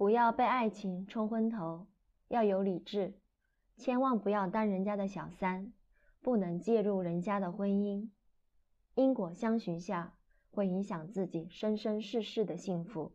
不要被爱情冲昏头要有理智千万不要当人家的小三不能介入人家的婚姻。因果相循下会影响自己生生世世的幸福。